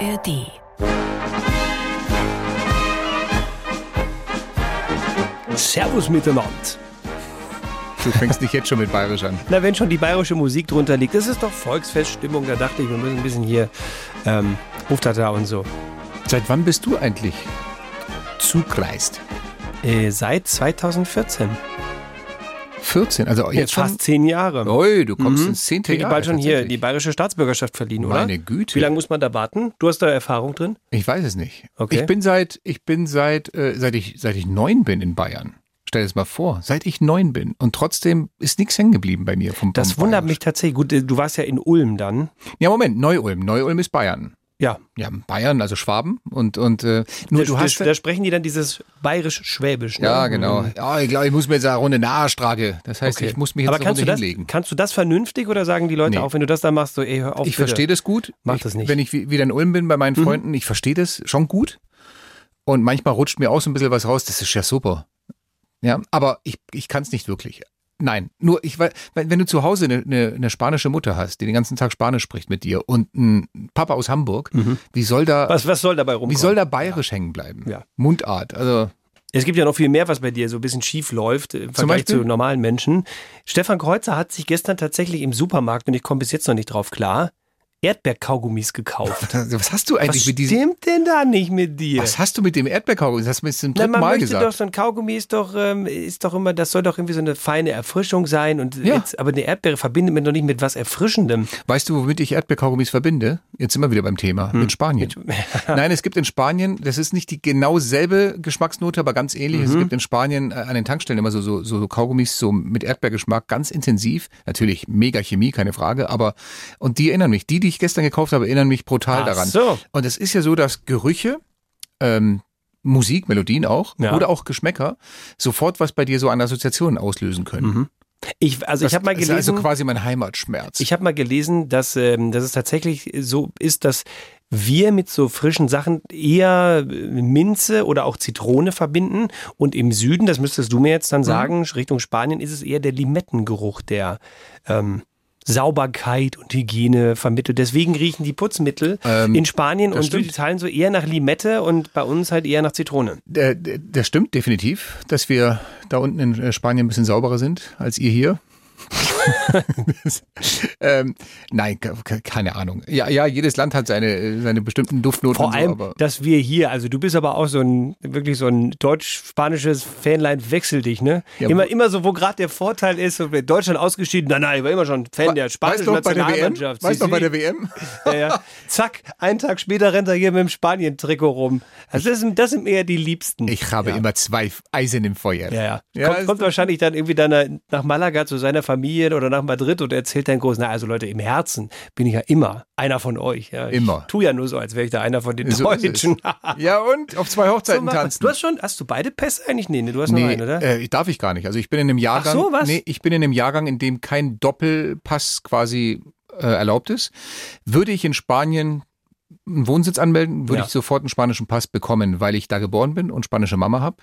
ARD. Servus miteinander. Du fängst nicht jetzt schon mit Bayerisch an. Na, wenn schon die bayerische Musik drunter liegt, das ist doch Volksfeststimmung. Da dachte ich, wir müssen ein bisschen hier ähm, Hoftata und so. Seit wann bist du eigentlich zugreist? Äh, seit 2014. 14, also jetzt schon. Fast zehn Jahre. Oi, du kommst ins zehnte Krieg ich Jahr. bald schon hier die bayerische Staatsbürgerschaft verliehen, oder? Meine Güte. Wie lange muss man da warten? Du hast da Erfahrung drin? Ich weiß es nicht. Okay. Ich bin seit, ich bin seit, äh, seit ich, seit ich neun bin in Bayern. Stell dir das mal vor, seit ich neun bin. Und trotzdem ist nichts hängen geblieben bei mir vom Das wundert mich tatsächlich. Gut, äh, du warst ja in Ulm dann. Ja, Moment, Neu-Ulm. Neu-Ulm ist Bayern. Ja. Ja, Bayern, also Schwaben. Und, und äh, nur da, du hast. da, da sprechen die dann dieses bayerisch-schwäbisch. Ne? ja, genau. Ja, ich glaube, ich muss mir jetzt eine Runde Nahstrage. Das heißt, Okay. ich muss mich jetzt Aber eine kannst du, Runde das, hinlegen. kannst du das vernünftig oder sagen die Leute Nee. auch, wenn du das da machst, so, ey, hör auf, Ich verstehe das gut. Mach ich, das nicht. Mhm. Wenn ich wie- wieder in Ulm bin bei meinen Freunden, ich verstehe das schon gut. Und manchmal rutscht mir auch so ein bisschen was raus. Das ist ja super. Ja, aber ich, ich kann es nicht wirklich. Nein, nur ich weil wenn du zu Hause eine, eine, eine spanische Mutter hast, die den ganzen Tag Spanisch spricht mit dir und ein Papa aus Hamburg, wie soll da Mhm. Was, was soll dabei rumkommen? wie soll da bayerisch hängen bleiben? Ja. Mundart, also Es gibt ja noch viel mehr, was bei dir so ein bisschen schief läuft im Vergleich zu normalen Menschen. Stefan Kreuzer hat sich gestern tatsächlich im Supermarkt, und ich komme bis jetzt noch nicht drauf klar, Erdbeerkaugummis gekauft. was hast du Was eigentlich mit diesem stimmt denn da nicht mit dir? Was hast du mit dem Erdbeerkaugummi? Das hast du mir jetzt zum Na, dritten man Mal möchte gesagt. doch, so ein Kaugummi ist doch, ähm, ist doch immer, das soll doch irgendwie so eine feine Erfrischung sein. Und Ja. jetzt, aber eine Erdbeere verbindet man doch nicht mit was Erfrischendem. Weißt du, womit ich Erdbeerkaugummis verbinde? Jetzt sind wir wieder beim Thema. Hm. Mit Spanien. Nein, es gibt in Spanien, das ist nicht die genau selbe Geschmacksnote, aber ganz ähnlich. Mhm. Es gibt in Spanien äh, an den Tankstellen immer so, so, so Kaugummis so mit Erdbeergeschmack, ganz intensiv. Natürlich mega Chemie, keine Frage, aber, und die erinnern mich. Die, die ich gestern gekauft habe, erinnern mich brutal Ach daran. so. Und es ist ja so, dass Gerüche, ähm, Musik, Melodien auch, Ja. oder auch Geschmäcker, sofort was bei dir so an Assoziationen auslösen können. Ich, also ich Das habe mal ist gelesen. also quasi mein Heimatschmerz. Ich habe mal gelesen, dass, ähm, dass es tatsächlich so ist, dass wir mit so frischen Sachen eher äh, Minze oder auch Zitrone verbinden. Und im Süden, das müsstest du mir jetzt Mhm. dann sagen, Richtung Spanien, ist es eher der Limettengeruch, der ähm, Sauberkeit und Hygiene vermittelt. Deswegen riechen die Putzmittel Ähm, in Spanien das und stimmt. Süditalien so eher nach Limette und bei uns halt eher nach Zitrone. Der stimmt definitiv, dass wir da unten in äh, Spanien ein bisschen sauberer sind als ihr hier. ähm, nein, ke- ke- keine Ahnung. Ja, ja, jedes Land hat seine, seine bestimmten Duftnoten. Vor so, allem, aber dass wir hier, also du bist aber auch so ein, wirklich so ein deutsch-spanisches Fanlein, wechsel dich, ne? Ja, immer, immer so, wo gerade der Vorteil ist, so Deutschland ausgeschieden, nein, nein, ich war immer schon Fan der spanischen weißt du? Nationalmannschaft. Weißt du noch bei der WM? ja, ja. Zack, einen Tag später rennt er hier mit dem Spanien-Trikot rum. Also das, sind, das sind eher die Liebsten. Ich habe ja. immer zwei Eisen im Feuer. Ja, ja. Kommt, kommt wahrscheinlich dann irgendwie dann nach Malaga zu seiner Familie oder nach Madrid und erzählt dann groß, na also Leute, im Herzen bin ich ja immer einer von euch. Ja. Immer. Tu ja nur so, als wäre ich da einer von den So. Deutschen. Ja, und auf zwei So Hochzeiten man. tanzen. Du hast schon, hast du beide Pässe eigentlich? Nee, nee du hast nur Nee, einen, oder? äh, darf ich gar nicht. Also ich bin in einem Jahrgang. so, was? Nee, ich bin in einem Jahrgang, in dem kein Doppelpass quasi äh, erlaubt ist. Würde ich in Spanien einen Wohnsitz anmelden, würde Ja. ich sofort einen spanischen Pass bekommen, weil ich da geboren bin und spanische Mama habe.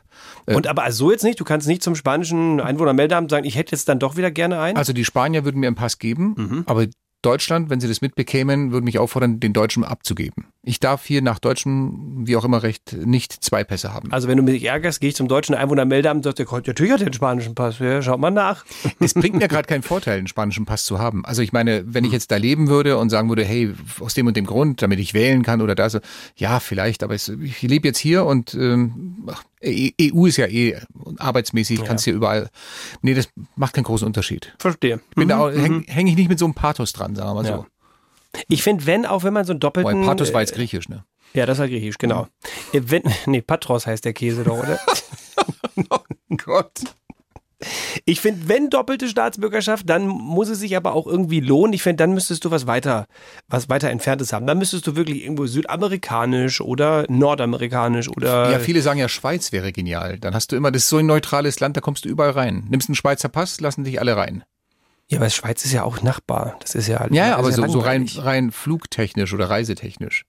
Und aber so jetzt nicht? Du kannst nicht zum spanischen Einwohnermeldeamt sagen, ich hätte jetzt dann doch wieder gerne einen? Also die Spanier würden mir einen Pass geben, Mhm. aber Deutschland, wenn sie das mitbekämen, würde mich auffordern, den Deutschen abzugeben. Ich darf hier nach deutschem, wie auch immer Recht, nicht zwei Pässe haben. Also wenn du mich ärgerst, gehe ich zum deutschen Einwohnermeldeamt und der Gott, natürlich hat er den spanischen Pass. Ja, schaut mal nach. Es bringt mir gerade keinen Vorteil, einen spanischen Pass zu haben. Also ich meine, wenn ich jetzt da leben würde und sagen würde, hey, aus dem und dem Grund, damit ich wählen kann oder da so, ja, vielleicht, aber ich lebe jetzt hier und ähm, ach, E- EU ist ja eh arbeitsmäßig, kannst hier überall. Nee, das macht keinen großen Unterschied. Verstehe. Ich bin da auch, häng, häng ich nicht mit so einem Pathos dran, sagen wir mal Mhm, Ja. so. Ich finde, wenn, auch wenn man so einen doppelten... Wobei Pathos war äh, jetzt griechisch, ne? Ja, das war griechisch, genau. Äh, Wenn, nee, Patros heißt der Käse doch, oder? Gott. Ich finde, wenn doppelte Staatsbürgerschaft, dann muss es sich aber auch irgendwie lohnen. Ich finde, dann müsstest du was weiter, was weiter entferntes haben. Dann müsstest du wirklich irgendwo südamerikanisch oder nordamerikanisch oder. Ja, viele sagen ja, Schweiz wäre genial. Dann hast du immer, das ist so ein neutrales Land, da kommst du überall rein. Nimmst einen Schweizer Pass, lassen dich alle rein. Ja, aber Schweiz ist ja auch Nachbar. Das ist ja Ja, ja aber so, so rein, rein flugtechnisch oder reisetechnisch.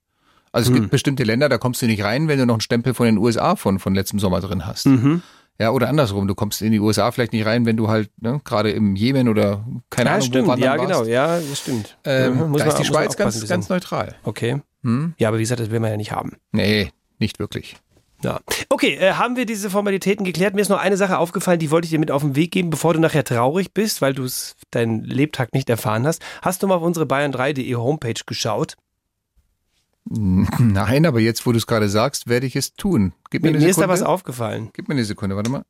Also es Hm. gibt bestimmte Länder, da kommst du nicht rein, wenn du noch einen Stempel von den USA von, von letztem Sommer drin hast. Mhm. Ja, oder andersrum, du kommst in die USA vielleicht nicht rein, wenn du halt ne, gerade im Jemen oder keine Ja, Ahnung, wo stimmt. wandern Ja, warst. genau. Ja, das stimmt. Ähm, Mhm, muss da man- ist die Schweiz ganz, ganz neutral. Okay. Hm? Ja, aber wie gesagt, das will man ja nicht haben. Nee, nicht wirklich. Ja. Okay, äh, haben wir diese Formalitäten geklärt? Mir ist noch eine Sache aufgefallen, die wollte ich dir mit auf den Weg geben, bevor du nachher traurig bist, weil du es deinen Lebtag nicht erfahren hast. Hast du mal auf unsere bayern3.de Homepage geschaut? Nein, aber jetzt, wo du es gerade sagst, werde ich es tun. Gib mir, Mir, mir ist da was aufgefallen. Gib mir eine Sekunde, warte mal.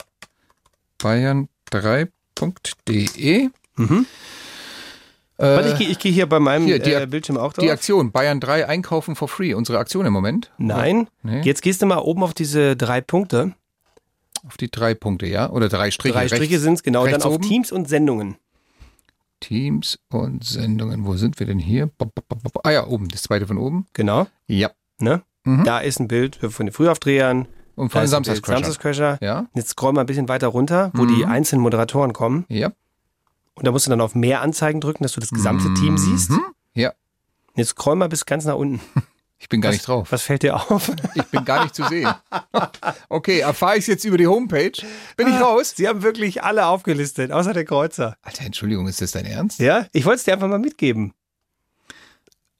Bayern3.de Mhm. Äh, Warte, ich gehe geh hier bei meinem hier, die- äh, Bildschirm auch drauf. die Aktion, Bayern 3 einkaufen for free, unsere Aktion im Moment. Nein. Nee. Jetzt gehst du mal oben auf diese drei Punkte. Auf die drei Punkte, ja? Oder drei Striche. drei Striche sind es, genau. Dann auf oben? Teams und Sendungen. Teams und Sendungen. Wo sind wir denn hier? Ah ja, oben, das zweite von oben. Genau. Ja. Ne? Mhm. Da ist ein Bild von den Frühaufdrehern. Und von Bild Samstagscrasher. Samstagscrasher. Ja, Jetzt scroll mal ein bisschen weiter runter, wo Mhm. die einzelnen Moderatoren kommen. ja. Und da musst du dann auf mehr Anzeigen drücken, dass du das gesamte Team siehst. Mhm. Ja, Jetzt scroll mal bis ganz nach unten. ich bin gar was, nicht drauf. Was fällt dir auf? Ich bin gar nicht zu sehen. Okay, erfahre ich es jetzt über die Homepage? Bin ich raus? Sie haben wirklich alle aufgelistet, außer der Kreuzer. Alter, Entschuldigung, ist das dein Ernst? Ja, ich wollte es dir einfach mal mitgeben.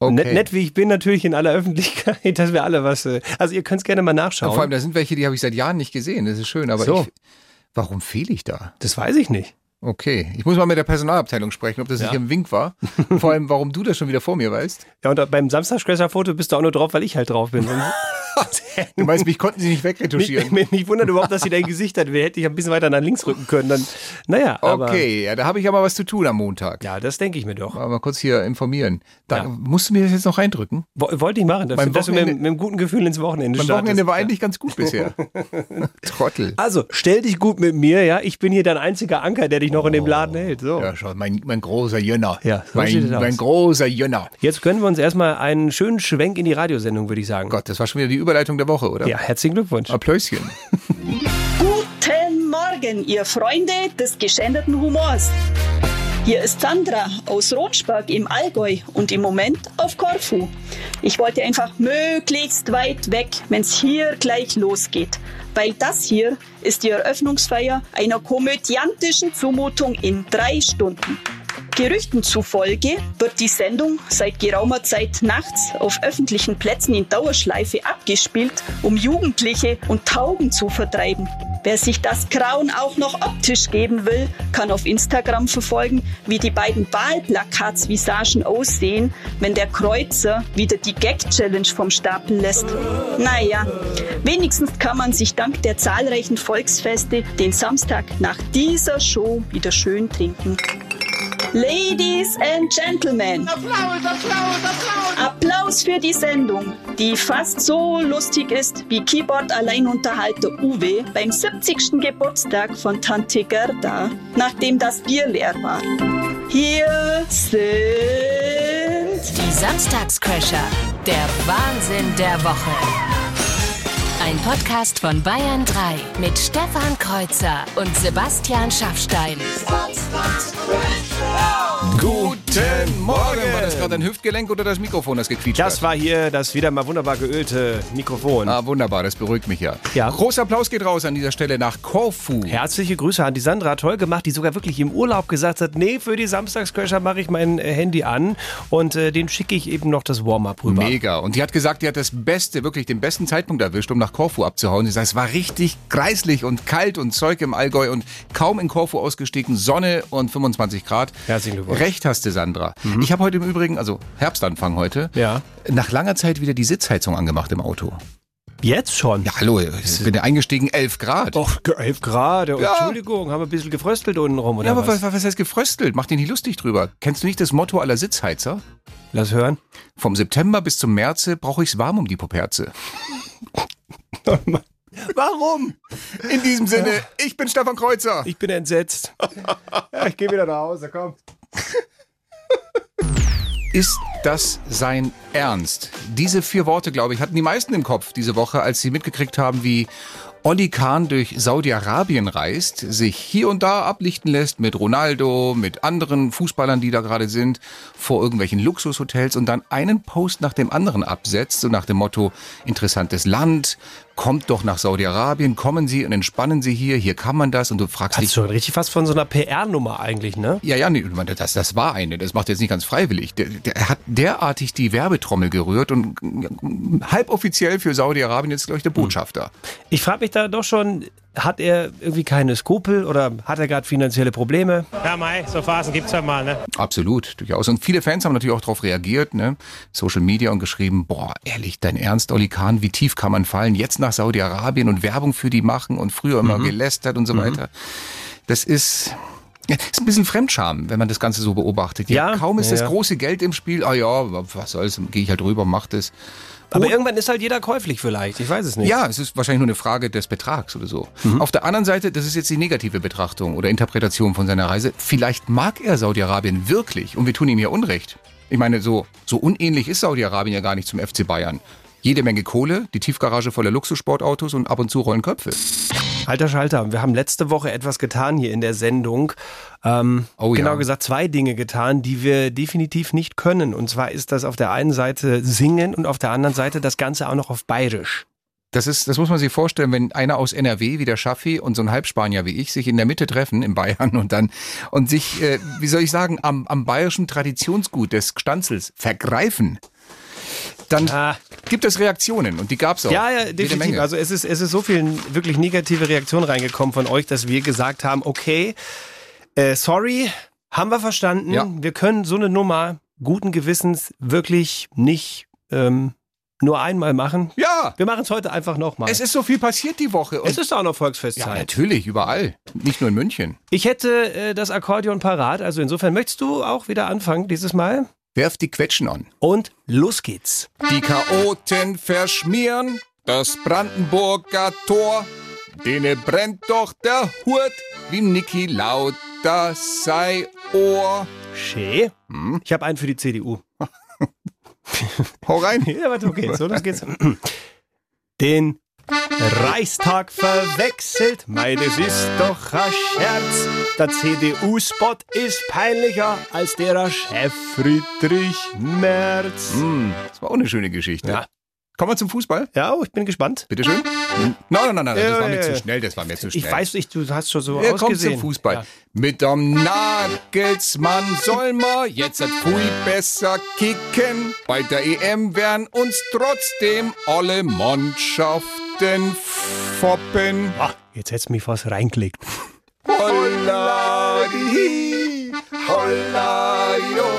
Okay. Nett, nett wie ich bin, natürlich in aller Öffentlichkeit, dass wir alle was. äh, Also ihr könnt es gerne mal Ja, nachschauen. vor allem, da sind welche, die habe ich seit Jahren nicht gesehen. Das ist schön, aber So. ich, warum fehle ich da? das weiß ich nicht. Okay, ich muss mal mit der Personalabteilung sprechen, ob das Ja. nicht im Wink war. Vor allem, warum du das schon wieder vor mir weißt. Ja, und beim Samstagscrasher-Foto bist du auch nur drauf, weil ich halt drauf bin. Du meinst, mich konnten sie nicht wegretuschieren. mich, mich wundert überhaupt, dass sie dein Gesicht hat. Wer hätte ich ein bisschen weiter nach links rücken können. Dann, naja, aber. Okay, ja, da habe ich aber was zu tun am Montag. Ja, das denke ich mir doch. Mal, mal kurz hier informieren. Da, Ja. Musst du mir das jetzt noch reindrücken? Wo- Wollte ich machen, dass, Beim dass du mit, mit einem guten Gefühl ins Wochenende Mein startest. Wochenende war Ja. eigentlich ganz gut bisher. Trottel. Also, stell dich gut mit mir, ja. Ich bin hier dein einziger Anker, der dich noch in dem Laden hält. So. Oh. Ja, schau, mein, mein großer Jönner. Ja, so sieht es mein, aus. mein großer Jönner. Jetzt gönnen wir uns erstmal einen schönen Schwenk in die Radiosendung, würde ich sagen. Gott, das war schon wieder die Überleitung der Woche, oder? Ja, herzlichen Glückwunsch. Applausschen. Guten Morgen, ihr Freunde des geschänderten Humors. Hier ist Sandra aus Rotschberg im Allgäu und im Moment auf Korfu. Ich wollte einfach möglichst weit weg, wenn's hier gleich losgeht. Weil das hier ist die Eröffnungsfeier einer komödiantischen Zumutung in drei Stunden. Gerüchten zufolge wird die Sendung seit geraumer Zeit nachts auf öffentlichen Plätzen in Dauerschleife abgespielt, um Jugendliche und Tauben zu vertreiben. Wer sich das Grauen auch noch optisch geben will, kann auf Instagram verfolgen, wie die beiden Wahlplakatsvisagen aussehen, wenn der Kreuzer wieder die Gag-Challenge vom Stapel lässt. Naja, wenigstens kann man sich dank der zahlreichen Volksfeste den Samstag nach dieser Show wieder schön trinken. Ladies and Gentlemen. Applaus, Applaus, Applaus. Applaus für die Sendung, die fast so lustig ist wie Keyboard-Alleinunterhalter Uwe beim 70. Geburtstag von Tante Gerda, nachdem das Bier leer war. Hier sind Die Samstagscrasher. Der Wahnsinn der Woche. Ein Podcast von Bayern 3 mit Stefan Kreuzer und Sebastian Schaffstein. Guten Morgen. War das gerade ein Hüftgelenk oder das Mikrofon, das gequietscht Das hat? war hier das wieder mal wunderbar geölte Mikrofon. Ah, wunderbar, das beruhigt mich ja. Ja. Großer Applaus geht raus an dieser Stelle nach Korfu. Herzliche Grüße an die Sandra, toll gemacht, die sogar wirklich im Urlaub gesagt hat, nee, für die Samstagscrasher mache ich mein äh, Handy an und äh, den schicke ich eben noch das Warm-up rüber. Mega. Und die hat gesagt, die hat das Beste, wirklich den besten Zeitpunkt erwischt, um nach Korfu abzuhauen. Sie sagt, es war richtig greislich und kalt und Zeug im Allgäu und kaum in Korfu ausgestiegen. Sonne und 25 Grad. Herzlichen Glückwunsch. Recht hast du, Sandra. Ich habe heute im Übrigen, also Herbstanfang heute, Ja. nach langer Zeit wieder die Sitzheizung angemacht im Auto. Jetzt schon? Ja, hallo, ich bin ja eingestiegen, 11 Grad. Och, 11 Grad, oh, Ja. Entschuldigung, haben wir ein bisschen gefröstelt unten rum, oder ja, aber was? was, was heißt gefröstelt? Mach dich nicht lustig drüber. Kennst du nicht das Motto aller Sitzheizer? Lass hören. Vom September bis zum März brauche ich's warm um die Poperze. Warum? In diesem Sinne, ich bin Stefan Kreuzer. Ich bin entsetzt. ja, ich gehe wieder nach Hause, komm. Ist das sein Ernst? Diese vier Worte, glaube ich, hatten die meisten im Kopf diese Woche, als sie mitgekriegt haben, wie Olli Kahn durch Saudi-Arabien reist, sich hier und da ablichten lässt mit Ronaldo, mit anderen Fußballern, die da gerade sind, vor irgendwelchen Luxushotels und dann einen Post nach dem anderen absetzt, so nach dem Motto interessantes Land, kommt doch nach Saudi-Arabien, kommen Sie und entspannen Sie hier, hier kann man das und du fragst Das dich, ist schon richtig fast von so einer PR-Nummer eigentlich, ne? ja, ja, nee, das, das war eine, das macht er jetzt nicht ganz freiwillig. Der, der, er hat derartig die Werbetrommel gerührt und mm, halboffiziell für Saudi-Arabien jetzt, glaube ich, der Botschafter. Ich frage mich da doch schon, hat er irgendwie keine Skrupel oder hat er gerade finanzielle Probleme? Ja, Mai, so Phasen gibt's ja mal, ne? Absolut, durchaus. Und viele Fans haben natürlich auch darauf reagiert, ne? Social Media und geschrieben, boah, ehrlich, dein Ernst, Oli Kahn, wie tief kann man fallen? Jetzt nach Saudi-Arabien und Werbung für die machen und früher immer gelästert und so weiter. Das ist, ja, ist ein bisschen Fremdscham, wenn man das Ganze so beobachtet. Ja, kaum ist ja, das ja. große Geld im Spiel, ah ja, was soll's, gehe ich halt rüber, mach das. Aber irgendwann ist halt jeder käuflich vielleicht, ich weiß es nicht. Ja, es ist wahrscheinlich nur eine Frage des Betrags oder so. Mhm. Auf der anderen Seite, das ist jetzt die negative Betrachtung oder Interpretation von seiner Reise. Vielleicht mag er Saudi-Arabien wirklich und wir tun ihm ja Unrecht. Ich meine, so, so unähnlich ist Saudi-Arabien ja gar nicht zum FC Bayern. Jede Menge Kohle, die Tiefgarage voller Luxussportautos und ab und zu rollen Köpfe. Alter Schalter, wir haben letzte Woche etwas getan hier in der Sendung. Ähm, Oh ja. genau gesagt, zwei Dinge getan, die wir definitiv nicht können. Und zwar ist das auf der einen Seite singen und auf der anderen Seite das Ganze auch noch auf Bayerisch. Das ist, das muss man sich vorstellen, wenn einer aus NRW wie der Schaffi und so ein Halbspanier wie ich sich in der Mitte treffen in Bayern und dann und sich, äh, wie soll ich sagen, am, am bayerischen Traditionsgut des Stanzels vergreifen, dann Ah. gibt es Reaktionen und die gab's auch. Ja, ja, definitiv. Menge. Also es ist, es ist so viel wirklich negative Reaktion reingekommen von euch, dass wir gesagt haben, okay, äh, sorry, haben wir verstanden. Ja. Wir können so eine Nummer guten Gewissens wirklich nicht ähm, nur einmal machen. ja, Wir machen es heute einfach nochmal. es ist so viel passiert die Woche. Und Es ist auch noch ja, Volksfestzeit. natürlich, überall. Nicht nur in München. ich hätte äh, das Akkordeon parat, also insofern möchtest du auch wieder anfangen dieses Mal. Werft die Quetschen an. Und los geht's. Die Chaoten verschmieren das Brandenburger Tor. Dene brennt doch der Hut wie Niki Lauter sei Ohr. Schä. Hm? Ich habe einen für die CDU. Hau rein. Ja, warte, okay, so, los geht's. Den Reichstag verwechselt, mei, das ist doch ein Scherz. Der CDU-Spot ist peinlicher als derer Chef Friedrich Merz. Hm, das war auch eine schöne Geschichte. Ja. Kommen wir zum Fußball? Ja, oh, ich bin gespannt. Bitte schön. Nein, nein, nein, nein, das Ja, war mir ja, zu ja. schnell, das war mir zu schnell. Ich weiß nicht, du hast schon so Wir kommen ausgesehen. zum Fußball. Ja. Mit dem Nagelsmann soll man jetzt ein Pfui besser kicken. Bei der EM werden uns trotzdem alle Mannschaften foppen. Ah, jetzt hättest du mich fast reingelegt. Holladi, holladio, holladi,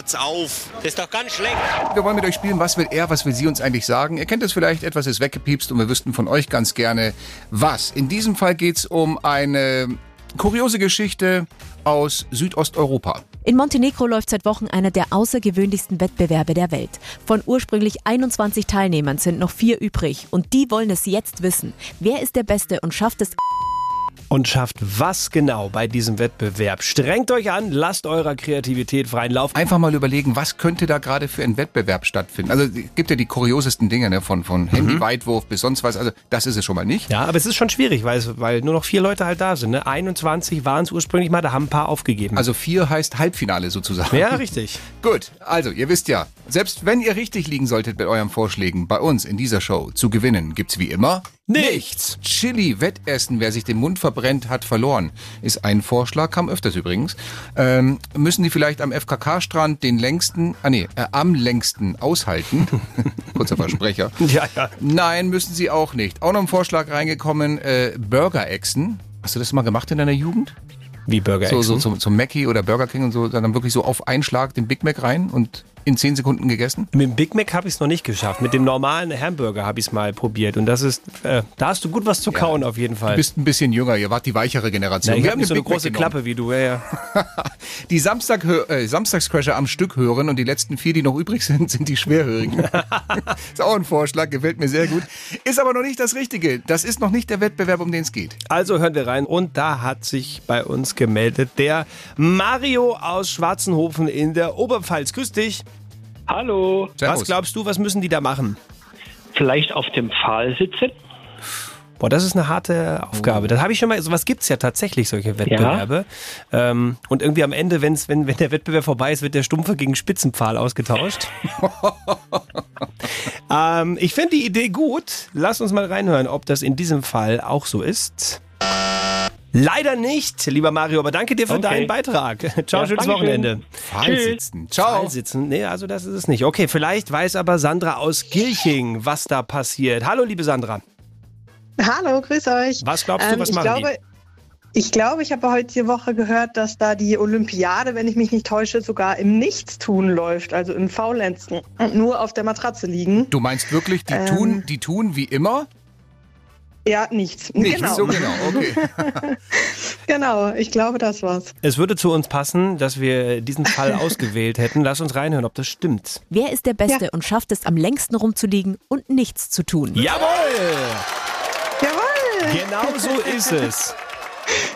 hört's auf. Das ist doch ganz schlecht. Wir wollen mit euch spielen, was will er, was will sie uns eigentlich sagen. Ihr kennt es vielleicht, etwas ist weggepiepst und wir wüssten von euch ganz gerne, was. In diesem Fall geht's um eine kuriose Geschichte aus Südosteuropa. In Montenegro läuft seit Wochen einer der außergewöhnlichsten Wettbewerbe der Welt. Von ursprünglich 21 Teilnehmern sind noch vier übrig und die wollen es jetzt wissen. Wer ist der Beste und schafft es Und schafft was genau bei diesem Wettbewerb? Strengt euch an, lasst eurer Kreativität freien Lauf. Einfach mal überlegen, was könnte da gerade für ein Wettbewerb stattfinden. Also es gibt ja die kuriosesten Dinge, ne? von, von Handyweitwurf bis sonst was. Also das ist es schon mal nicht. Ja, aber es ist schon schwierig, weil, es, weil nur noch vier Leute halt da sind. Ne? 21 waren es ursprünglich mal, da haben ein paar aufgegeben. Also vier heißt Halbfinale sozusagen. ja, richtig. Gut, also ihr wisst ja, selbst wenn ihr richtig liegen solltet mit euren Vorschlägen, bei uns in dieser Show zu gewinnen gibt's wie immer Nichts. Chili Wettessen, wer sich den Mund verbrennt, hat verloren. Ist ein Vorschlag, kam öfters übrigens. Ähm, müssen die vielleicht am FKK-Strand den längsten, ah nee, äh, am längsten aushalten? Kurzer Versprecher. Ja, ja. Nein, müssen sie auch nicht. Auch noch ein Vorschlag reingekommen, äh, Burger-Echsen. Hast du das mal gemacht in deiner Jugend? Wie Burger So, so zum, zum Mackie oder Burger King und so, dann wirklich so auf einen Schlag den Big Mac rein und in 10 Sekunden gegessen? Mit dem Big Mac habe ich es noch nicht geschafft. Mit dem normalen Hamburger habe ich es mal probiert. Und das ist, äh, da hast du gut was zu kauen auf jeden Fall. Du bist ein bisschen jünger, ihr wart die weichere Generation. Na, ich Wir habe haben nicht so eine Big Mac große. Klappe wie du. Ja, ja. Die Samstag, äh, Samstagscrasher am Stück hören und die letzten vier, die noch übrig sind, sind die Schwerhörigen. ist auch ein Vorschlag, gefällt mir sehr gut. Ist aber noch nicht das Richtige. Das ist noch nicht der Wettbewerb, um den es geht. Also hören wir rein. Und da hat sich bei uns gemeldet der Mario aus Schwarzenhofen in der Oberpfalz. Grüß dich. Hallo, Was glaubst du, was müssen die da machen? vielleicht auf dem Pfahl sitzen? Boah, das ist eine harte Aufgabe. Das habe ich schon mal, sowas gibt's ja tatsächlich, solche Wettbewerbe. Ähm, und irgendwie am Ende, wenn's, wenn, wenn der Wettbewerb vorbei ist, wird der Stumpfe gegen Spitzenpfahl ausgetauscht. ähm, ich finde die Idee gut. Lass uns mal reinhören, ob das in diesem Fall auch so ist. Leider nicht, lieber Mario, aber danke dir für Okay. deinen Beitrag. Ciao, Ja, schönes. Wochenende. Pfahlsitzen. Ciao. sitzen. Nee, also das ist es nicht. Okay, vielleicht weiß aber Sandra aus Gilching, was da passiert. Hallo, liebe Sandra. Hallo, grüß euch. Was glaubst du, Ähm, was machen glaube, Ich glaube, ich habe heute die Woche gehört, dass da die Olympiade, wenn ich mich nicht täusche, sogar im Nichtstun läuft, also im Faulenzen und nur auf der Matratze liegen. Du meinst wirklich, die Ähm. tun, die tun wie immer? Ja, nichts. Nicht genau. so genau, okay. genau, ich glaube, das war's. Es würde zu uns passen, dass wir diesen Fall ausgewählt hätten. Lass uns reinhören, ob das stimmt. Wer ist der Beste und schafft es am längsten rumzuliegen und nichts zu tun? Jawohl! Jawohl! Genau so ist es.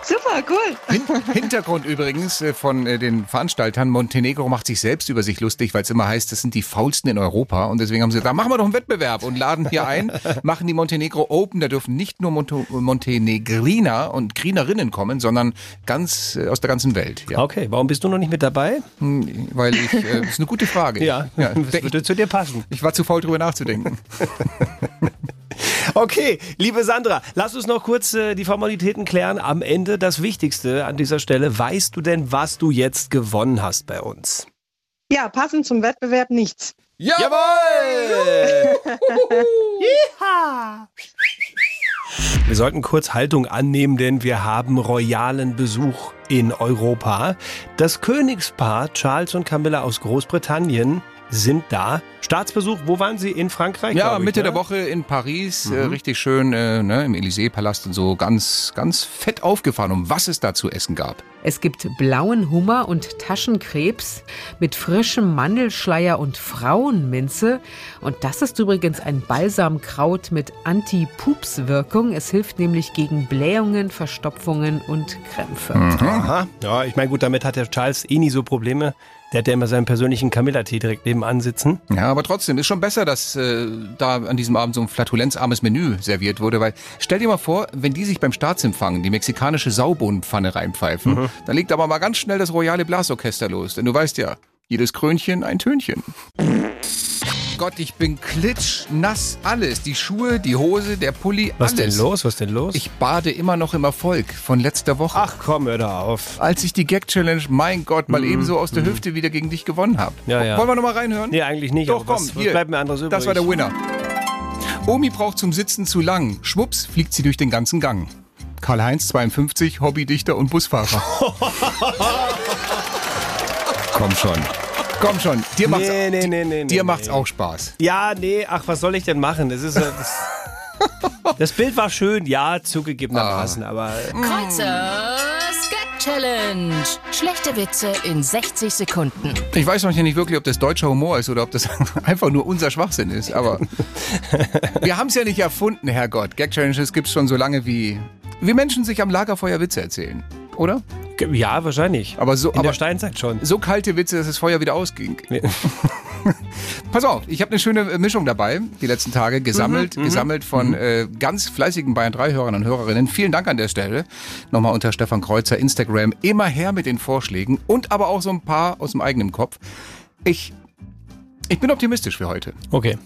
Super, cool. Hin Hintergrund übrigens äh, von äh, den Veranstaltern. Montenegro macht sich selbst über sich lustig, weil es immer heißt, das sind die faulsten in Europa. Und deswegen haben sie gesagt, machen wir doch einen Wettbewerb und laden hier ein, machen die Montenegro Open. Da dürfen nicht nur Monto Montenegriner und Grinerinnen kommen, sondern ganz äh, aus der ganzen Welt. Ja. Okay, warum bist du noch nicht mit dabei? Hm, Weil ich, äh, das ist eine gute Frage. Ja, ja das ich, würde zu dir passen. ich war zu faul, drüber nachzudenken. Okay, liebe Sandra, lass uns noch kurz äh, die Formalitäten klären. Am Ende das Wichtigste an dieser Stelle. Weißt du denn, was du jetzt gewonnen hast bei uns? Ja, passend zum Wettbewerb nichts. Jawohl! Wir sollten kurz Haltung annehmen, denn wir haben royalen Besuch in Europa. Das Königspaar Charles und Camilla aus Großbritannien sind da. Staatsbesuch, wo waren sie? In Frankreich? Ja, ich, Mitte ne? der Woche in Paris, äh, richtig schön äh, ne, im Élysée-Palast und so, ganz, ganz fett aufgefahren, um was es da zu essen gab. Es gibt blauen Hummer und Taschenkrebs mit frischem Mandelschleier und Frauenminze. Und das ist übrigens ein Balsamkraut mit Anti-Pups-Wirkung. Es hilft nämlich gegen Blähungen, Verstopfungen und Krämpfe. Aha. Ja, ich meine, gut, damit hat der Charles eh nie so Probleme. Der hat ja immer seinen persönlichen Camilla-Tee direkt nebenan sitzen. Ja, aber trotzdem ist schon besser, dass äh, da an diesem Abend so ein flatulenzarmes Menü serviert wurde, weil stell dir mal vor, wenn die sich beim Staatsempfang die mexikanische Saubohnenpfanne reinpfeifen, dann legt aber mal ganz schnell das royale Blasorchester los, denn du weißt ja, jedes Krönchen ein Tönchen. Gott, ich bin klitschnass alles. Die Schuhe, die Hose, der Pulli, Was alles. denn los? Was denn los? Ich bade immer noch im Erfolg von letzter Woche. Ach komm, hör da auf. Als ich die Gag-Challenge, mein Gott, mal ebenso aus der Hüfte wieder gegen dich gewonnen habe. Ja, ja. Wollen wir noch mal reinhören? Nee, eigentlich nicht. Doch, komm, was hier. bleibt mir anderes übrig? Das war der Winner. Omi braucht zum Sitzen zu lang. Schwupps fliegt sie durch den ganzen Gang. Karl-Heinz, 52, Hobbydichter und Busfahrer. Komm schon. Komm schon. Dir macht's, Nee, nee, nee, nee, dir nee, macht's nee. auch Spaß. Ja, nee, ach, was soll ich denn machen? Das ist. äh, Das, das Bild war schön, ja, zugegebenermaßen, Ah. aber. Kreuzers Gag Challenge. Schlechte Witze in 60 Sekunden. Ich weiß noch nicht wirklich, ob das deutscher Humor ist oder ob das einfach nur unser Schwachsinn ist, aber wir haben es ja nicht erfunden, Herrgott. Gag-Challenges gibt's schon so lange wie, wie Menschen sich am Lagerfeuer Witze erzählen, oder? Ja, wahrscheinlich. Aber so, In aber der Steinzeit schon. so kalte Witze, dass das Feuer wieder ausging. Nee. Pass auf, ich habe eine schöne äh, Mischung dabei, die letzten Tage, gesammelt, Mhm, gesammelt von äh, ganz fleißigen Bayern 3 Hörern und Hörerinnen. Vielen Dank an der Stelle. Nochmal unter Stefan Kreuzer, Instagram, immer her mit den Vorschlägen und aber auch so ein paar aus dem eigenen Kopf. Ich, ich bin optimistisch für heute. Okay.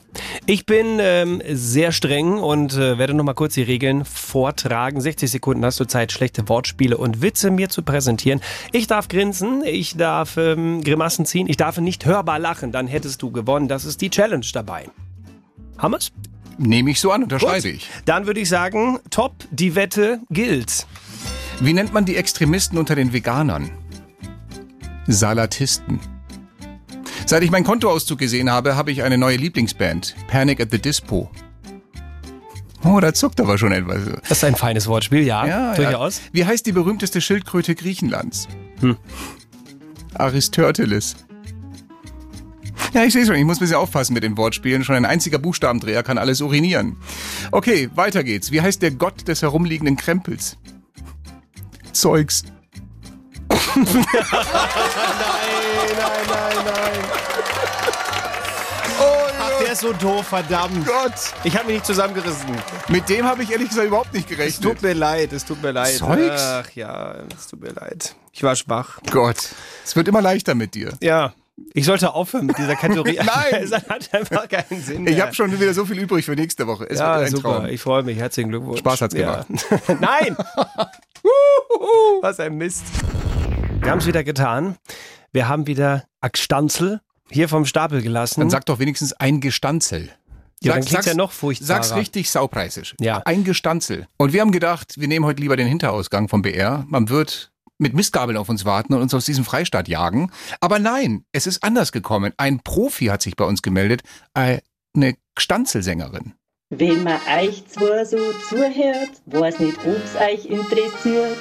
Ich bin ähm, sehr streng und äh, werde nochmal kurz die Regeln vortragen. 60 Sekunden hast du Zeit, schlechte Wortspiele und Witze mir zu präsentieren. Ich darf grinsen, ich darf ähm, Grimassen ziehen, ich darf nicht hörbar lachen, dann hättest du gewonnen. Das ist die Challenge dabei. Wir's? Nehme ich so an, Gut. unterschreibe ich. Dann würde ich sagen, top, die Wette gilt. Wie nennt man die Extremisten unter den Veganern? Salatisten. Seit ich meinen Kontoauszug gesehen habe, habe ich eine neue Lieblingsband. Panic at the Dispo. Oh, da zuckt aber schon etwas. Das ist ein feines Wortspiel, ja, Ja, durchaus. Ja. Wie heißt die berühmteste Schildkröte Griechenlands? Hm. Aristoteles. Ja, ich sehe schon, ich muss ein bisschen aufpassen mit den Wortspielen. Schon ein einziger Buchstabendreher kann alles urinieren. Okay, weiter geht's. Wie heißt der Gott des herumliegenden Krempels? Zeugs. Nein, nein, nein, nein. Ach, der ist so doof, verdammt. Gott, Ich habe mich nicht zusammengerissen. mit dem habe ich ehrlich gesagt überhaupt nicht Es gerechnet. tut mir leid, es tut mir leid. Zeugs? Ach ja, es tut mir leid. Ich war schwach. Gott, es wird immer leichter mit dir. Ja, ich sollte aufhören mit dieser Kategorie. Nein. es hat einfach keinen Sinn. Ich mehr. habe schon wieder so viel übrig für nächste Woche. Es Ja, super. Traum. Ich freue mich. Herzlichen Glückwunsch. Spaß hat's Ja. Nein! Was ein Mist. Wir haben es wieder getan. Wir haben wieder Axtanzel hier vom Stapel gelassen. Dann sag doch wenigstens ein Gestanzel. Ja, dann klingt's ja noch furchtbarer. Sag's richtig saupreisig. Ja. Ein Gestanzel. Und wir haben gedacht, wir nehmen heute lieber den Hinterausgang vom BR. Man wird mit Mistgabeln auf uns warten und uns aus diesem Freistaat jagen. Aber nein, es ist anders gekommen. Ein Profi hat sich bei uns gemeldet. Eine Gestanzelsängerin. Wenn man euch zwar so zuhört, weiß nicht, ob's euch interessiert.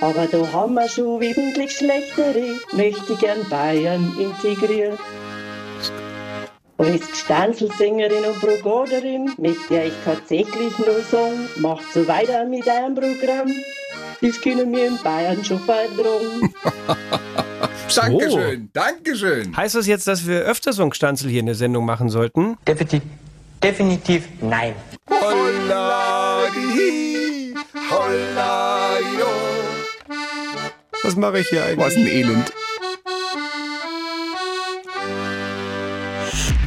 Aber da haben wir schon wesentlich schlechtere, möchte gern Bayern integriert. Als Gestanzelsängerin und Progoderin möchte ich euch tatsächlich nur sagen, macht so weiter mit eurem Programm. Das können wir in Bayern schon vertragen. Dankeschön, Dankeschön. Heißt das jetzt, dass wir öfter so ein Gstanzel hier in der Sendung machen sollten? Definitiv, definitiv nein. Holla, die, Was mache ich hier eigentlich? Was ein Elend.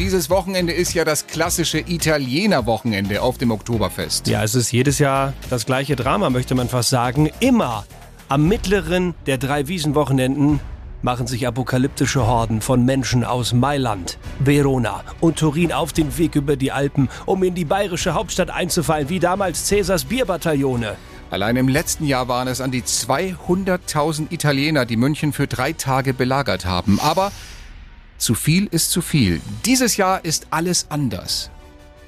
Dieses Wochenende ist ja das klassische Italiener-Wochenende auf dem Oktoberfest. Ja, es ist jedes Jahr das gleiche Drama, möchte man fast sagen. Immer am mittleren der drei Wiesenwochenenden machen sich apokalyptische Horden von Menschen aus Mailand, Verona und Turin auf den Weg über die Alpen, um in die bayerische Hauptstadt einzufallen, wie damals Cäsars Bierbataillone. Allein im letzten Jahr waren es an die 200.000 Italiener, die München für drei Tage belagert haben. Aber zu viel ist zu viel. Dieses Jahr ist alles anders.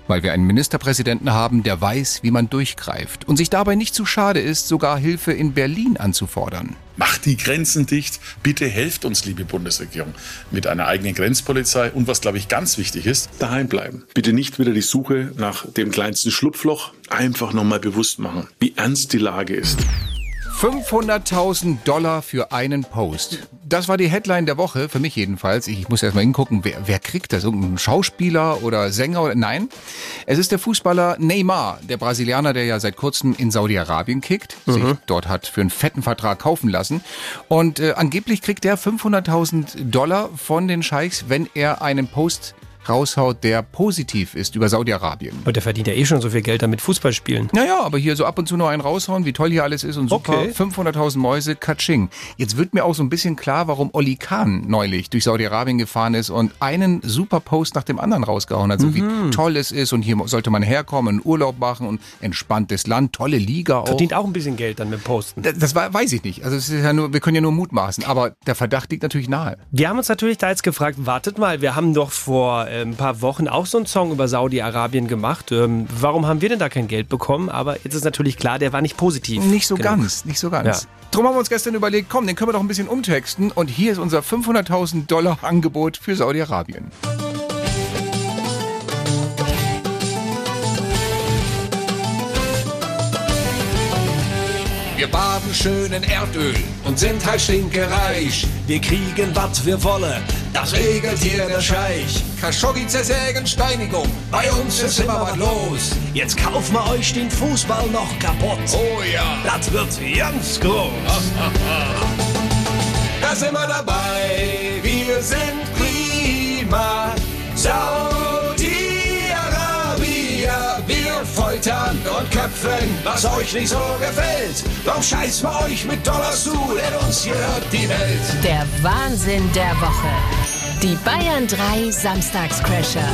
Weil wir einen Ministerpräsidenten haben, der weiß, wie man durchgreift und sich dabei nicht zu schade ist, sogar Hilfe in Berlin anzufordern. Macht die Grenzen dicht. Bitte helft uns, liebe Bundesregierung, mit einer eigenen Grenzpolizei und was, glaube ich, ganz wichtig ist, daheim bleiben. Bitte nicht wieder die Suche nach dem kleinsten Schlupfloch. Einfach nochmal bewusst machen, wie ernst die Lage ist. 500.000 Dollar für einen Post. Das war die Headline der Woche, für mich jedenfalls. Ich muss erst mal hingucken, wer, wer kriegt das? Irgendein Schauspieler oder Sänger? Oder, nein, es ist der Fußballer Neymar, der Brasilianer, der ja seit kurzem in Saudi-Arabien kickt, sich dort hat für einen fetten Vertrag kaufen lassen. Und äh, angeblich kriegt er 500.000 Dollar von den Scheichs, wenn er einen Post raushaut, der positiv ist über Saudi-Arabien. Und der verdient ja eh schon so viel Geld damit Fußballspielen. Naja, aber hier so ab und zu noch einen raushauen, wie toll hier alles ist und super. Okay. 500.000 Mäuse, Katsching. Jetzt wird mir auch so ein bisschen klar, warum Olli Kahn neulich durch Saudi-Arabien gefahren ist und einen super Post nach dem anderen rausgehauen hat. So wie toll es ist und hier sollte man herkommen, Urlaub machen und entspanntes Land, tolle Liga auch. Verdient auch ein bisschen Geld dann mit Posten. Das, das war, weiß ich nicht. Also es ist ja nur, wir können ja nur mutmaßen, aber der Verdacht liegt natürlich nahe. Wir haben uns natürlich da jetzt gefragt, wartet mal, wir haben doch vor ein paar Wochen auch so einen Song über Saudi-Arabien gemacht. Ähm, warum haben wir denn da kein Geld bekommen? Aber jetzt ist natürlich klar, der war nicht positiv. Nicht so genug. ganz, nicht so ganz. Ja. Drum haben wir uns gestern überlegt, komm, den können wir doch ein bisschen umtexten und hier ist unser 500.000 Dollar Angebot für Saudi-Arabien. Wir baden schön in Erdöl und sind halt stinkereich. Wir kriegen, was wir wollen, das regelt hier der Scheich. Khashoggi zersägen, Steinigung, bei uns ist immer was los. Jetzt kaufen wir euch den Fußball noch kaputt. Oh ja, das wird ganz groß. da sind wir dabei, wir sind prima. Saudi-Arabier, wir foltern und köpfen, was euch nicht so gefällt. Doch scheiß wir euch mit Dollars zu, denn uns gehört die Welt. Der Wahnsinn der Woche. Die Bayern 3 Samstagscrasher.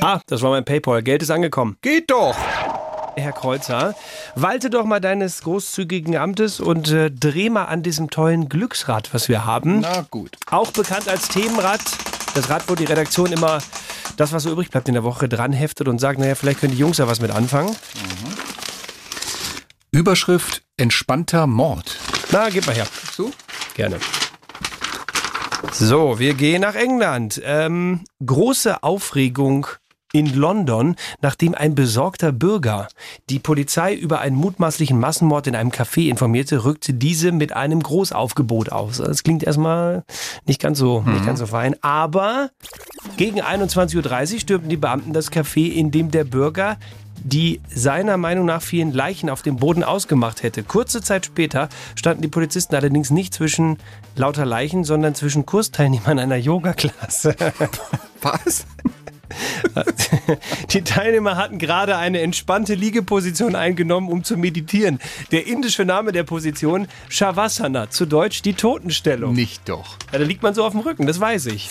Ah, das war mein Paypal. Geld ist angekommen. Geht doch! Herr Kreuzer, walte doch mal deines großzügigen Amtes und äh, dreh mal an diesem tollen Glücksrad, was wir haben. Na gut. Auch bekannt als Themenrad. Das Rad, wo die Redaktion immer das, was so übrig bleibt in der Woche, dran heftet und sagt, naja, vielleicht können die Jungs ja was mit anfangen. Überschrift Entspannter Mord. Na, gib mal her. So? Gerne. So, wir gehen nach England. Ähm, große Aufregung in London, nachdem ein besorgter Bürger die Polizei über einen mutmaßlichen Massenmord in einem Café informierte, rückte diese mit einem Großaufgebot aus. Das klingt erstmal nicht ganz so, Mhm. nicht ganz so fein, aber gegen 21.30 Uhr stürmten die Beamten das Café, in dem der Bürger die seiner Meinung nach vielen Leichen auf dem Boden ausgemacht hätte. Kurze Zeit später standen die Polizisten allerdings nicht zwischen lauter Leichen, sondern zwischen Kursteilnehmern einer Yoga-Klasse. Was? Die Teilnehmer hatten gerade eine entspannte Liegeposition eingenommen, um zu meditieren. Der indische Name der Position Shavasana, zu Deutsch die Totenstellung. Nicht doch. Ja, da liegt man so auf dem Rücken, das weiß ich.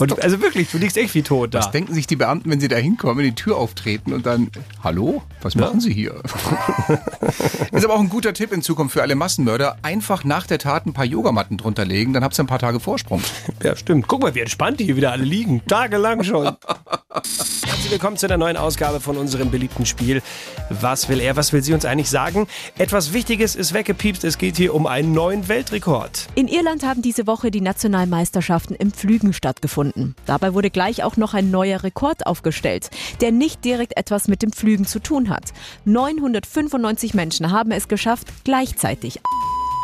Und, also wirklich, du liegst echt wie tot da. Was denken sich die Beamten, wenn sie da hinkommen, die Tür auftreten und dann, hallo, was machen Sie hier? Ist aber auch ein guter Tipp in Zukunft für alle Massenmörder. Einfach nach der Tat ein paar Yogamatten drunter legen, dann habt ihr ein paar Tage Vorsprung. Ja, stimmt. Guck mal, wie entspannt die hier wieder alle liegen. Tagelang schon. Herzlich willkommen zu einer neuen Ausgabe von unserem beliebten Spiel. Was will er, was will sie uns eigentlich sagen? Etwas Wichtiges ist weggepiepst. Es geht hier um einen neuen Weltrekord. In Irland haben diese Woche die Nationalmeisterschaften im Pflügen stattgefunden. Dabei wurde gleich auch noch ein neuer Rekord aufgestellt, der nicht direkt etwas mit dem Pflügen zu tun hat. 995 Menschen haben es geschafft, gleichzeitig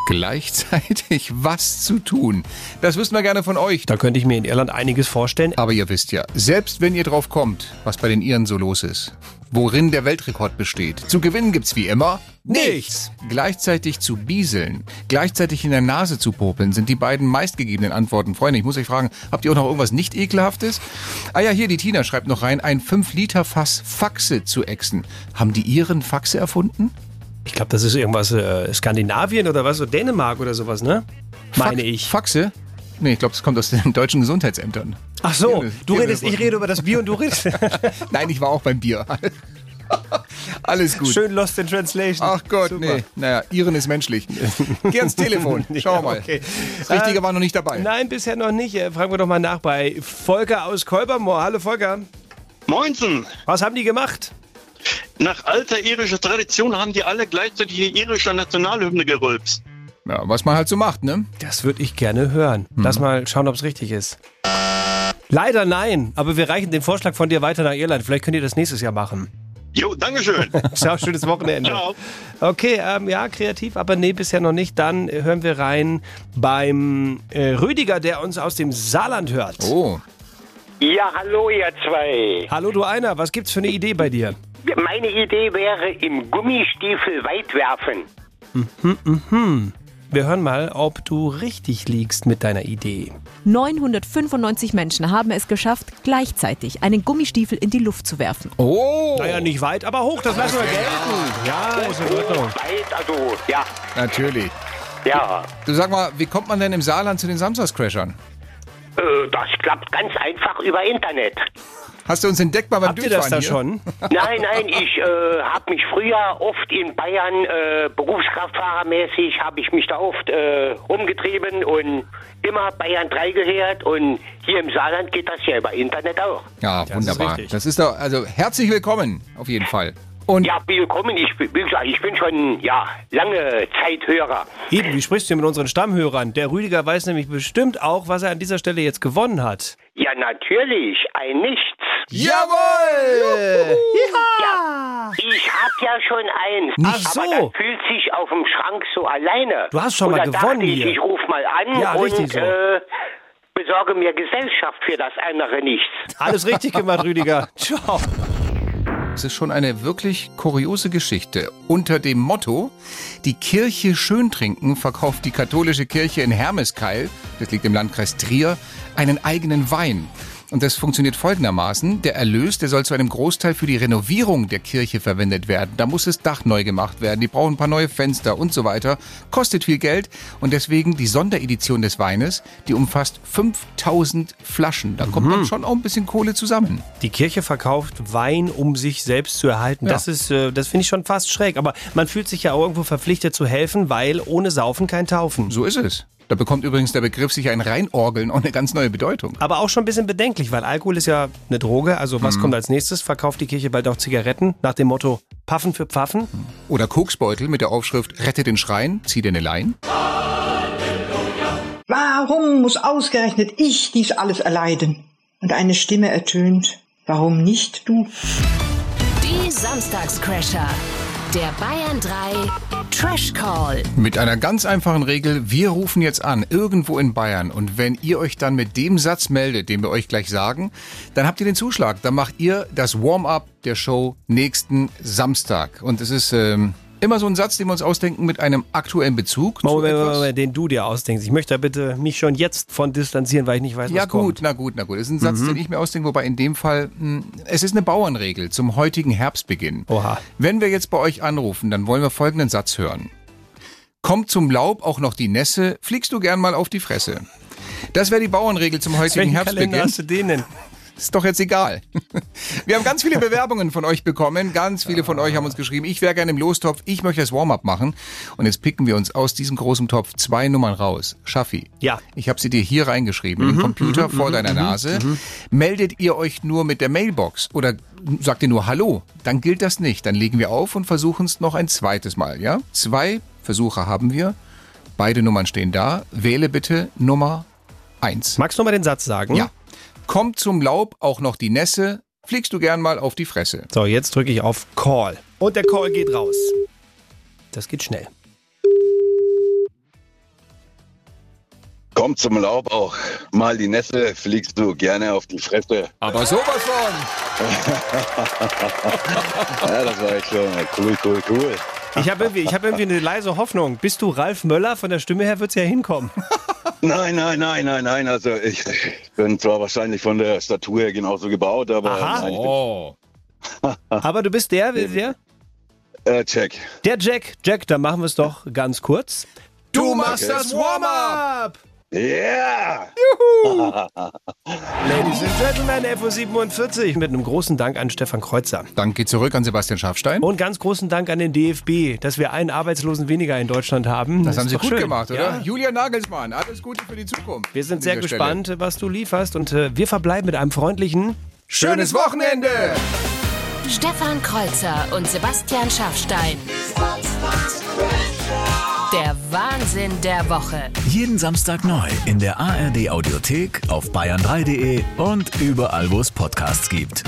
Gleichzeitig was zu tun. Das wissen wir gerne von euch. Da könnte ich mir in Irland einiges vorstellen. Aber ihr wisst ja, selbst wenn ihr drauf kommt, was bei den Iren so los ist, worin der Weltrekord besteht, zu gewinnen gibt's wie immer Nichts. Gleichzeitig zu bieseln, gleichzeitig in der Nase zu popeln, sind die beiden meistgegebenen Antworten. Freunde, ich muss euch fragen, habt ihr auch noch irgendwas nicht ekelhaftes? Ah ja, hier, die Tina schreibt noch rein, ein 5-Liter-Fass Faxe zu exen. Haben die Iren Faxe erfunden? Ich glaube, das ist irgendwas äh, Skandinavien oder was, so Dänemark oder sowas, ne? Meine Fa- ich. Faxe? Nee, ich glaube, das kommt aus den deutschen Gesundheitsämtern. Ach so, Irre- du irre redest, ich rede über das Bier und du redest. Nein, ich war auch beim Bier. Alles gut. Schön lost in translation. Ach Gott, Super. nee. Naja, Iren ist menschlich. Geh ans Telefon. Schauen wir mal. okay. Das Richtige Äh, war noch nicht dabei. Nein, bisher noch nicht. Äh, Fragen wir doch mal nach bei Volker aus Kolbermoor. Hallo Volker. Moinsen! Was haben die gemacht? Nach alter irischer Tradition haben die alle gleichzeitig die irische Nationalhymne gerülpst. Ja, was man halt so macht, ne? Das würde ich gerne hören. Lass mal schauen, ob es richtig ist. Leider nein, aber wir reichen den Vorschlag von dir weiter nach Irland. Vielleicht könnt ihr das nächstes Jahr machen. Jo, Dankeschön. Ciao, schönes Wochenende. Ciao. Okay, ähm, ja, kreativ, aber nee, bisher noch nicht. Dann äh, hören wir rein beim äh, Rüdiger, der uns aus dem Saarland hört. Oh. Ja, hallo ihr zwei. Hallo du einer, was gibt's für eine Idee bei dir? Meine Idee wäre im Gummistiefel weit werfen. Mhm, mhm. Wir hören mal, ob du richtig liegst mit deiner Idee. 995 Menschen haben es geschafft, gleichzeitig einen Gummistiefel in die Luft zu werfen. Oh. Naja, nicht weit, aber hoch, das lassen wir gelten. Ja, ist in Ordnung. Weit, also, ja, Natürlich. ja. Du sag mal, wie kommt man denn im Saarland zu den Samstagscrashern? Äh, das klappt ganz einfach über Internet. Hast du uns entdeckt mal beim Habt ihr das da schon? Nein, nein, ich äh, habe mich früher oft in Bayern äh, berufskraftfahrermäßig habe ich mich da oft äh, rumgetrieben und immer Bayern 3 gehört und hier im Saarland geht das ja über Internet auch. Ja, ist wunderbar. richtig. Das ist doch, also herzlich willkommen, auf jeden Fall. Und Ja, willkommen. Ich, bin- wie gesagt, ich bin schon ja lange Zeithörer. Eben, wie sprichst du mit unseren Stammhörern? Der Rüdiger weiß nämlich bestimmt auch, was er an dieser Stelle jetzt gewonnen hat. Ja, natürlich, ein Nichts. Jawohl! Ja, ich hab ja schon eins. Ach so. Aber das fühlt sich auf dem Schrank so alleine. Du hast schon mal gewonnen dachte ich, hier. ich ruf mal an Ja, und richtig so. äh, besorge mir Gesellschaft für das andere Nichts. Alles richtig gemacht, Rüdiger. Ciao. Es ist schon eine wirklich kuriose Geschichte. Unter dem Motto, die Kirche schön trinken, verkauft die katholische Kirche in Hermeskeil, das liegt im Landkreis Trier, einen eigenen Wein. Und das funktioniert folgendermaßen. Der Erlös, der soll zu einem Großteil für die Renovierung der Kirche verwendet werden. Da muss das Dach neu gemacht werden. Die brauchen ein paar neue Fenster und so weiter. Kostet viel Geld. Und deswegen die Sonderedition des Weines, die umfasst 5000 Flaschen. Da kommt dann schon auch ein bisschen Kohle zusammen. Die Kirche verkauft Wein, um sich selbst zu erhalten. Ja. Das ist, äh, das finde ich schon fast schräg. Aber man fühlt sich ja auch irgendwo verpflichtet zu helfen, weil ohne Saufen kein Taufen. So ist es. Da bekommt übrigens der Begriff sich ein Reinorgeln auch eine ganz neue Bedeutung. Aber auch schon ein bisschen bedenklich, weil Alkohol ist ja eine Droge. Also Mhm. was kommt als nächstes? Verkauft die Kirche bald auch Zigaretten nach dem Motto Paffen für Pfaffen? Oder Koksbeutel mit der Aufschrift Rette den Schrein, zieh dir eine Lein. Warum muss ausgerechnet ich dies alles erleiden? Und eine Stimme ertönt. Warum nicht du? Die Samstagscrasher. Der Bayern 3 Trash Call. Mit einer ganz einfachen Regel, wir rufen jetzt an, irgendwo in Bayern. Und wenn ihr euch dann mit dem Satz meldet, den wir euch gleich sagen, dann habt ihr den Zuschlag. Dann macht ihr das Warm-up der Show nächsten Samstag. Und es ist ähm, immer so ein Satz, den wir uns ausdenken mit einem aktuellen Bezug. zu Moment. Moment, Moment, den du dir ausdenkst. Ich möchte da bitte mich schon jetzt von distanzieren, weil ich nicht weiß, Ja was gut, kommt. na gut, na gut. Das ist ein Satz, Mhm. den ich mir ausdenke, wobei in dem Fall, mh, es ist eine Bauernregel zum heutigen Herbstbeginn. Oha. Wenn wir jetzt bei euch anrufen, dann wollen wir folgenden Satz hören. Kommt zum Laub auch noch die Nässe, fliegst du gern mal auf die Fresse. Das wäre die Bauernregel zum heutigen Herbstbeginn. Kalender hast du den denn? Ist doch jetzt egal. Wir haben ganz viele Bewerbungen von euch bekommen. Ganz viele von euch haben uns geschrieben, ich wäre gerne im Lostopf, ich möchte das Warm-up machen. Und jetzt picken wir uns aus diesem großen Topf zwei Nummern raus. Schaffi. Ja. Ich habe sie dir hier reingeschrieben, im Mhm, Computer mhm, vor mhm, deiner Nase. Meldet ihr euch nur mit der Mailbox oder sagt ihr nur Hallo, dann gilt das nicht. Dann legen wir auf und versuchen es noch ein zweites Mal. Ja? Zwei Versuche haben wir. Beide Nummern stehen da. Wähle bitte Nummer eins. Magst du mal den Satz sagen? Ja. Kommt zum Laub auch noch die Nässe, fliegst du gern mal auf die Fresse. So, jetzt drücke ich auf Call. Und der Call geht raus. Das geht schnell. Kommt zum Laub auch. Mal die Nässe, fliegst du gerne auf die Fresse. Aber sowas von. ja, das war echt schon cool, cool, cool. Ich habe irgendwie, ich hab irgendwie eine leise Hoffnung. Bist du Ralf Möller? Von der Stimme her wird es ja hinkommen. Nein, nein, nein, nein, nein. Also ich bin zwar wahrscheinlich von der Statur her genauso gebaut, aber Aha. nein, Oh. Aber du bist der, der? bin, äh, check. Der Jack. Jack, dann machen wir es doch ganz kurz. Du machst Okay. das Warm-up! Yeah! Ladies and Gentlemen, FO47 mit einem großen Dank an Stefan Kreuzer. Danke zurück an Sebastian Schafstein. Und ganz großen Dank an den DFB, dass wir einen Arbeitslosen weniger in Deutschland haben. Das Ist haben Sie gut schön. gemacht, oder? Ja. Julia Nagelsmann, alles Gute für die Zukunft. Wir sind sehr gespannt, was du lieferst und äh, wir verbleiben mit einem freundlichen Schönes Wochenende! Stefan Kreuzer und Sebastian Schaffstein. Wahnsinn der Woche. Jeden Samstag neu in der ARD Audiothek, auf bayern3.de und überall, wo es Podcasts gibt.